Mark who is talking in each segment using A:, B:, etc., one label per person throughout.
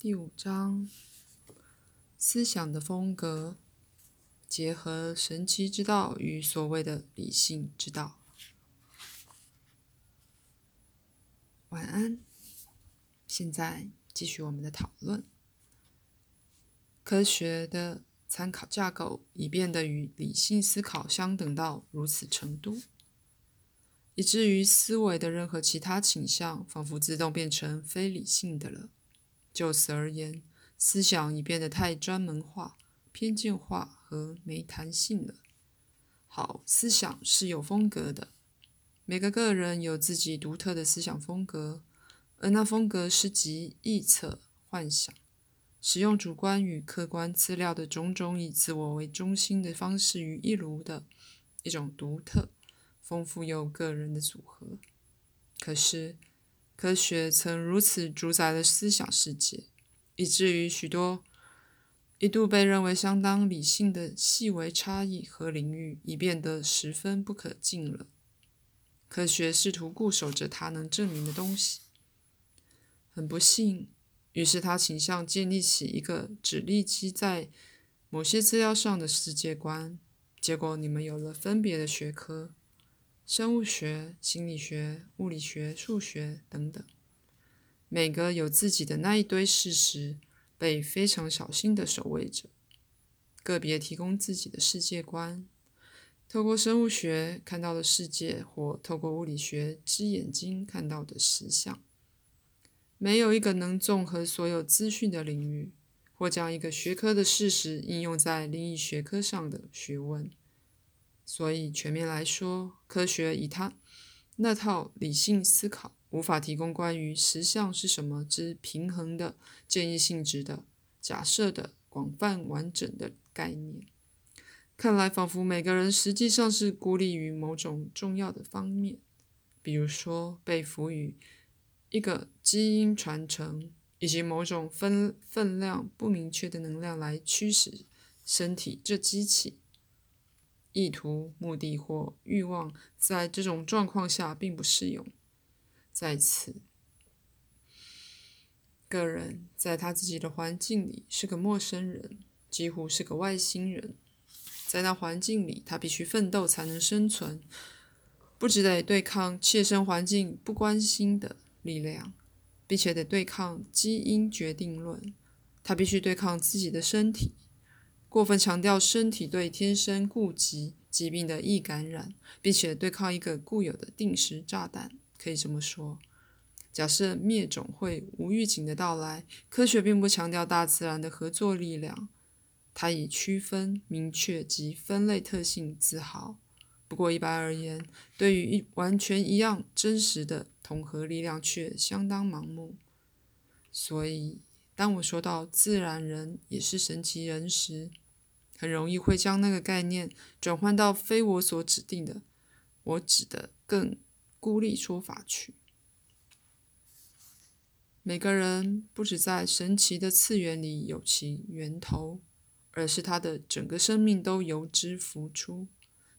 A: 第五章：思想的风格，结合神奇之道与所谓的理性之道。晚安。现在继续我们的讨论。科学的参考架构已变得与理性思考相等到如此程度，以至于思维的任何其他倾向，仿佛自动变成非理性的了。就此而言，思想已变得太专门化、偏见化和没弹性了。好，思想是有风格的，每个个人有自己独特的思想风格，而那风格是集臆测、幻想、使用主观与客观资料的种种以自我为中心的方式于一炉的一种独特、丰富又个人的组合。可是，科学曾如此主宰了思想世界，以至于许多一度被认为相当理性的细微差异和领域，已变得十分不可进了。科学试图固守着它能证明的东西，很不幸，于是他倾向建立起一个只立基在某些资料上的世界观。结果，你们有了分别的学科。生物学、心理学、物理学、数学等等，每个有自己的那一堆事实，被非常小心的守卫着。个别提供自己的世界观，透过生物学看到的世界，或透过物理学之眼睛看到的实相。没有一个能综合所有资讯的领域，或将一个学科的事实应用在另一学科上的学问。所以，全面来说，科学以它那套理性思考，无法提供关于实相是什么之平衡的、建议性质的、假设的、广泛完整的概念。看来，仿佛每个人实际上是孤立于某种重要的方面，比如说被赋予一个基因传承，以及某种分分量不明确的能量来驱使身体这机器。意图、目的或欲望，在这种状况下并不适用。在此，个人在他自己的环境里是个陌生人，几乎是个外星人。在那环境里，他必须奋斗才能生存，不只得对抗切身环境不关心的力量，并且得对抗基因决定论。他必须对抗自己的身体。过分强调身体对天生痼疾疾病的易感染，并且对抗一个固有的定时炸弹，可以这么说。假设灭种会无预警的到来，科学并不强调大自然的合作力量，它以区分、明确及分类特性自豪。不过一般而言，对于一完全一样真实的统合力量却相当盲目。所以。当我说到自然人也是神奇人时，很容易会将那个概念转换到非我所指定的、我指的更孤立说法去。每个人不止在神奇的次元里有其源头，而是他的整个生命都由之浮出，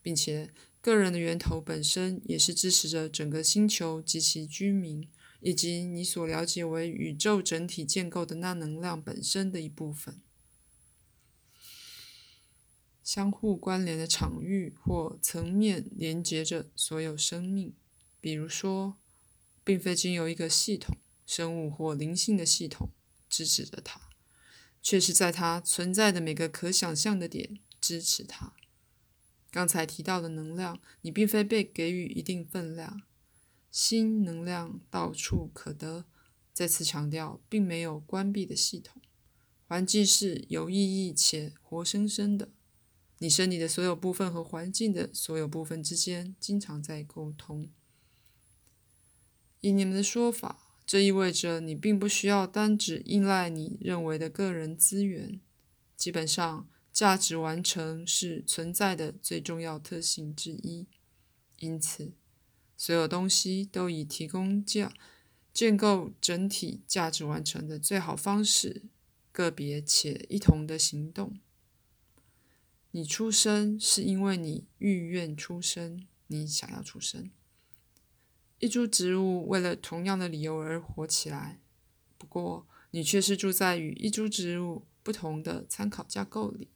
A: 并且个人的源头本身也是支持着整个星球及其居民。以及你所了解为宇宙整体建构的那能量本身的一部分，相互关联的场域或层面连接着所有生命。比如说，并非经由一个系统——生物或灵性的系统支持着它，却是在它存在的每个可想象的点支持它。刚才提到的能量，你并非被给予一定分量。新能量到处可得。再次强调，并没有关闭的系统。环境是有意义且活生生的。你身体的所有部分和环境的所有部分之间经常在沟通。以你们的说法，这意味着你并不需要单只依赖你认为的个人资源。基本上，价值完成是存在的最重要特性之一。因此。所有东西都以提供价建构整体价值完成的最好方式，个别且一同的行动。你出生是因为你欲愿出生，你想要出生。一株植物为了同样的理由而活起来，不过你却是住在与一株植物不同的参考架构里。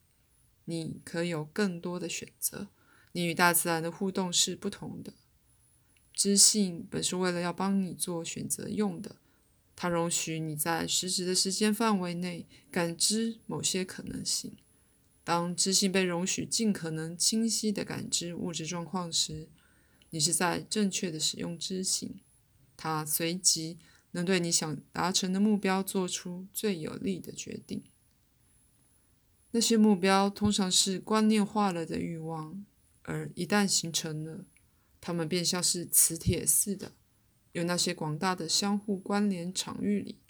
A: 你可有更多的选择。你与大自然的互动是不同的。知性本是为了要帮你做选择用的，它容许你在实质的时间范围内感知某些可能性。当知性被容许尽可能清晰地感知物质状况时，你是在正确的使用知性。它随即能对你想达成的目标做出最有利的决定。那些目标通常是观念化了的欲望，而一旦形成了，它们便像是磁铁似的，由那些广大的相互关联场域里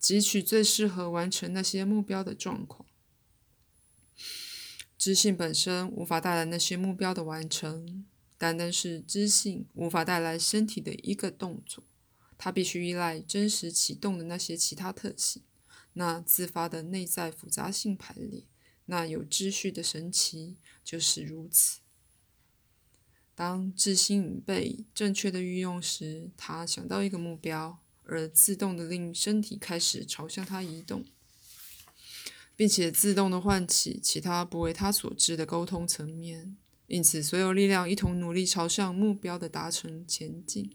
A: 汲取最适合完成那些目标的状况。知性本身无法带来那些目标的完成，单单是知性无法带来身体的一个动作，它必须依赖真实启动的那些其他特性，那自发的内在复杂性排列，那有秩序的神奇就是如此。当知性被正确的运用时，它想到一个目标，而自动的令身体开始朝向它移动。并且自动的唤起其他不为他所知的沟通层面，因此所有力量一同努力朝向目标的达成前进。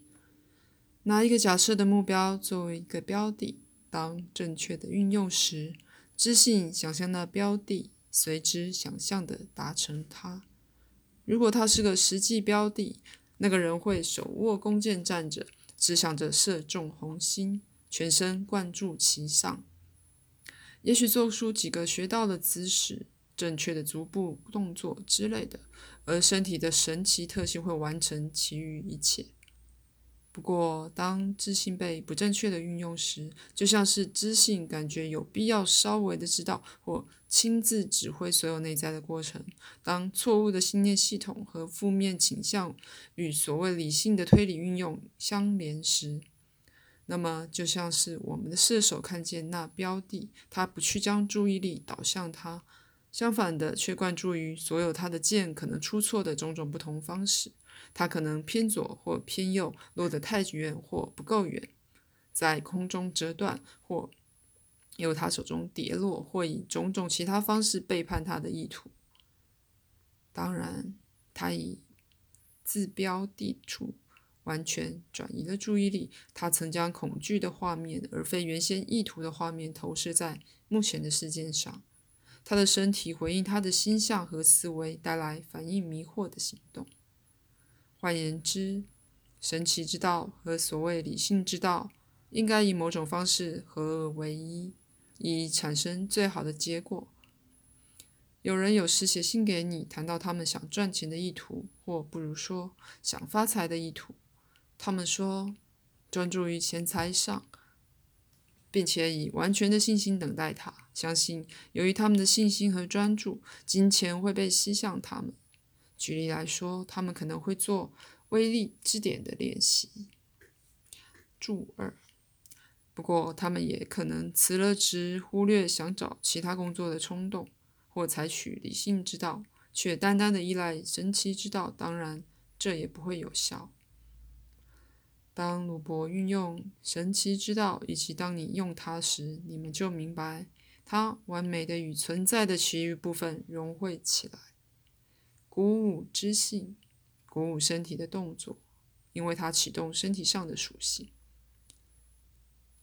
A: 拿一个假设的目标作为一个标的，当正确的运用时，知性想象的标的，随之想象的达成它。如果它是个实际标的，那个人会手握弓箭站着，只想着射中红心，全身贯注其上。也许做出几个学到的姿势、正确的足部动作之类的，而身体的神奇特性会完成其余一切。不过，当知性被不正确的运用时，就像是知性感觉有必要稍微的知道或亲自指挥所有内在的过程。当错误的信念系统和负面倾向与所谓理性的推理运用相连时，那么，就像是我们的射手看见那标的，他不去将注意力导向它，相反的，却关注于所有他的箭可能出错的种种不同方式。他可能偏左或偏右，落得太远或不够远，在空中折断，或由他手中跌落，或以种种其他方式背叛他的意图。当然，他以自标地处。完全转移了注意力。他曾将恐惧的画面，而非原先意图的画面，投射在目前的事件上。他的身体回应他的心象和思维，带来反应迷惑的行动。换言之，神奇之道和所谓理性之道，应该以某种方式合而为一，以产生最好的结果。有人有时写信给你，谈到他们想赚钱的意图，或不如说想发财的意图。他们说，专注于钱财上，并且以完全的信心等待他。相信，由于他们的信心和专注，金钱会被吸向他们。举例来说，他们可能会做威力支点的练习。注二。不过，他们也可能辞了职，忽略想找其他工作的冲动，或采取理性之道，却单单的依赖神奇之道。当然，这也不会有效。当鲁伯运用神奇之道，以及当你用它时，你们就明白，它完美的与存在的其余部分融汇起来，鼓舞知性，鼓舞身体的动作，因为它启动身体上的属性。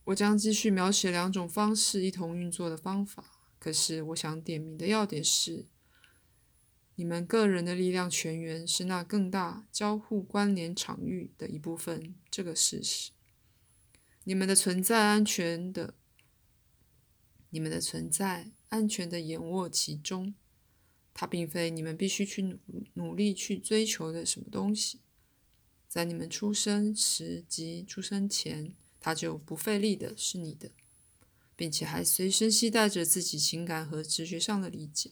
A: 我将继续描写两种方式一同运作的方法，可是我想点名的要点是。你们个人的力量泉源是那更大交互关联场域的一部分，这个事实。你们的存在安全的，你们的存在安全的眼握其中，它并非你们必须去努努力去追求的什么东西。在你们出生时及出生前，它就不费力的是你的，并且还随身携带着自己情感和直觉上的理解。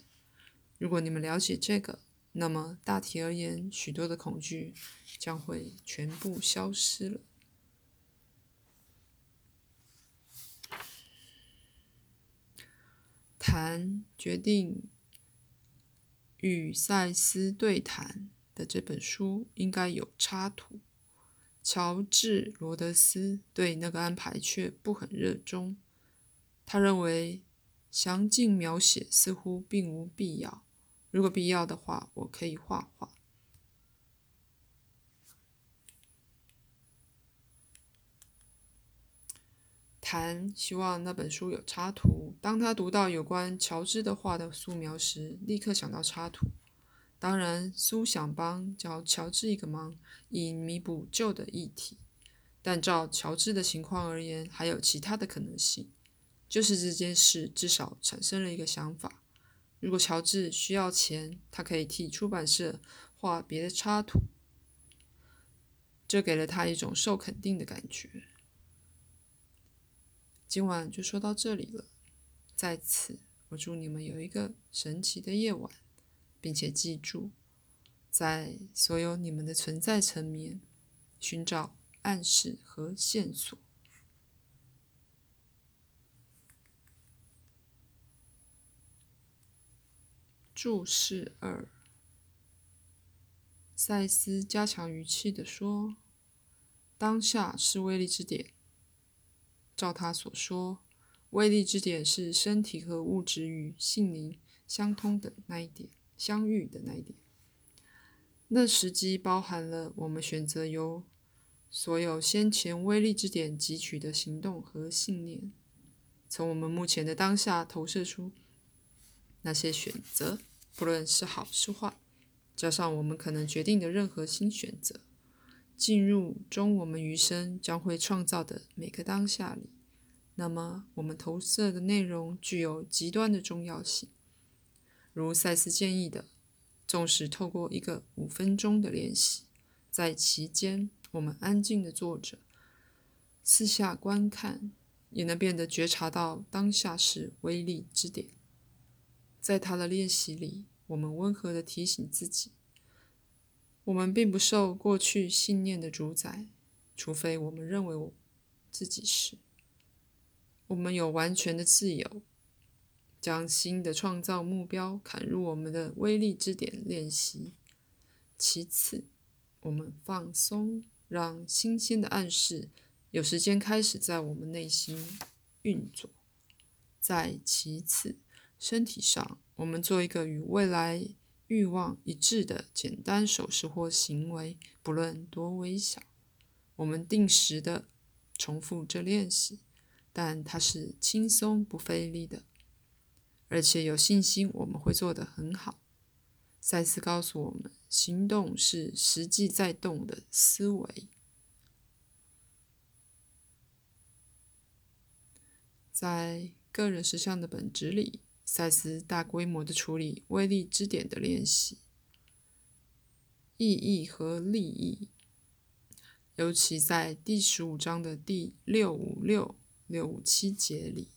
A: 如果你们了解这个，那么大体而言，许多的恐惧将会全部消失了。谈决定与赛斯对谈的这本书应该有插图。乔治·罗德斯对那个安排却不很热衷。他认为详尽描写似乎并无必要。如果必要的话，我可以画画。谭希望那本书有插图。当他读到有关乔治的画的素描时，立刻想到插图。当然，苏想帮教乔治一个忙，以弥补旧的议题。但照乔治的情况而言，还有其他的可能性，就是这件事至少产生了一个想法。如果乔治需要钱，他可以替出版社画别的插图，这给了他一种受肯定的感觉。今晚就说到这里了，在此我祝你们有一个神奇的夜晚，并且记住，在所有你们的存在层面寻找暗示和线索。注释二：赛斯加强语气地说：“当下是威力之点。照他所说，威力之点是身体和物质与性灵相通的那一点，相遇的那一点。那时机包含了我们选择由所有先前威力之点汲取的行动和信念，从我们目前的当下投射出那些选择。”不论是好是坏，加上我们可能决定的任何新选择，进入中我们余生将会创造的每个当下里，那么我们投射的内容具有极端的重要性。如赛斯建议的，纵使透过一个五分钟的练习，在其间我们安静的坐着，四下观看，也能变得觉察到当下是威力之点。在他的练习里，我们温和地提醒自己：我们并不受过去信念的主宰，除非我们认为我自己是。我们有完全的自由，将新的创造目标砍入我们的威力之点练习。其次，我们放松，让新鲜的暗示有时间开始在我们内心运作。再其次。身体上，我们做一个与未来欲望一致的简单手势或行为，不论多微小。我们定时的重复这练习，但它是轻松不费力的，而且有信心我们会做得很好。赛斯告诉我们，行动是实际在动的思维，在个人实相的本质里。赛斯大规模的处理威力支点的练习，意义和利益，尤其在第十五章的第六五六六五七节里。